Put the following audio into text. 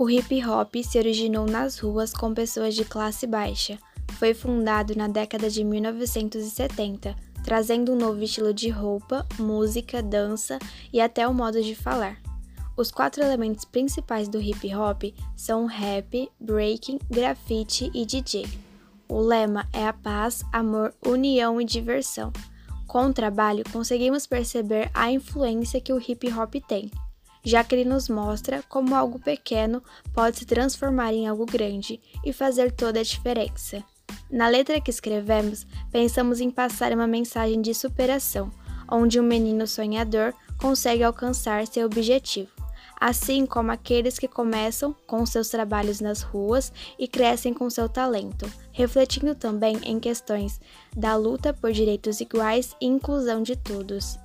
O hip hop se originou nas ruas com pessoas de classe baixa. Foi fundado na década de 1970, trazendo um novo estilo de roupa, música, dança e até o modo de falar. Os quatro elementos principais do hip hop são rap, breaking, grafite e DJ. O lema é a paz, amor, união e diversão. Com o trabalho, conseguimos perceber a influência que o hip hop tem já que ele nos mostra como algo pequeno pode se transformar em algo grande e fazer toda a diferença. Na letra que escrevemos, pensamos em passar uma mensagem de superação, onde um menino sonhador consegue alcançar seu objetivo, assim como aqueles que começam com seus trabalhos nas ruas e crescem com seu talento, refletindo também em questões da luta por direitos iguais e inclusão de todos.